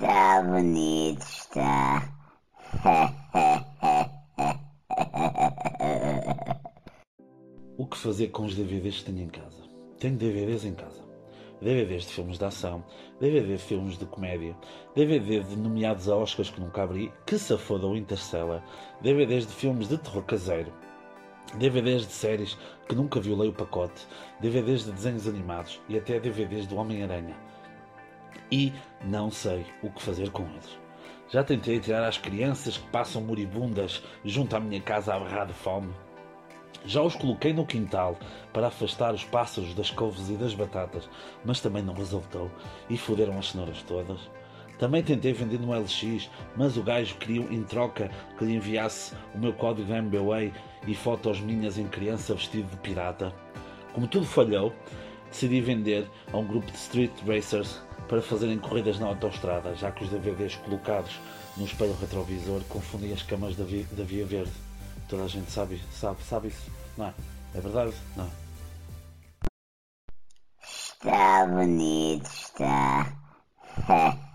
Está bonito, está. O que fazer com os DVDs que tenho em casa? Tenho DVDs em casa. DVDs de filmes de ação, DVD de filmes de comédia, DVD de nomeados a Oscars que nunca abri, que se foda o Interstellar, DVDs de filmes de terror caseiro, DVDs de séries que nunca violei o pacote, DVDs de desenhos animados e até DVDs do Homem-Aranha. E não sei o que fazer com eles. Já tentei tirar as crianças que passam moribundas junto à minha casa a berrar de fome. Já os coloquei no quintal para afastar os pássaros das couves e das batatas, mas também não resultou e foderam as cenouras todas. Também tentei vender no LX, mas o gajo queria em troca que lhe enviasse o meu código MBWay e fotos minhas em criança vestido de pirata. Como tudo falhou, decidi vender a um grupo de street racers para fazerem corridas na autoestrada, já que os DVDs colocados no espelho retrovisor confundem as camas da via, da via verde. Toda a gente sabe, sabe, sabe isso, não é? É verdade? Não. Está bonito, está.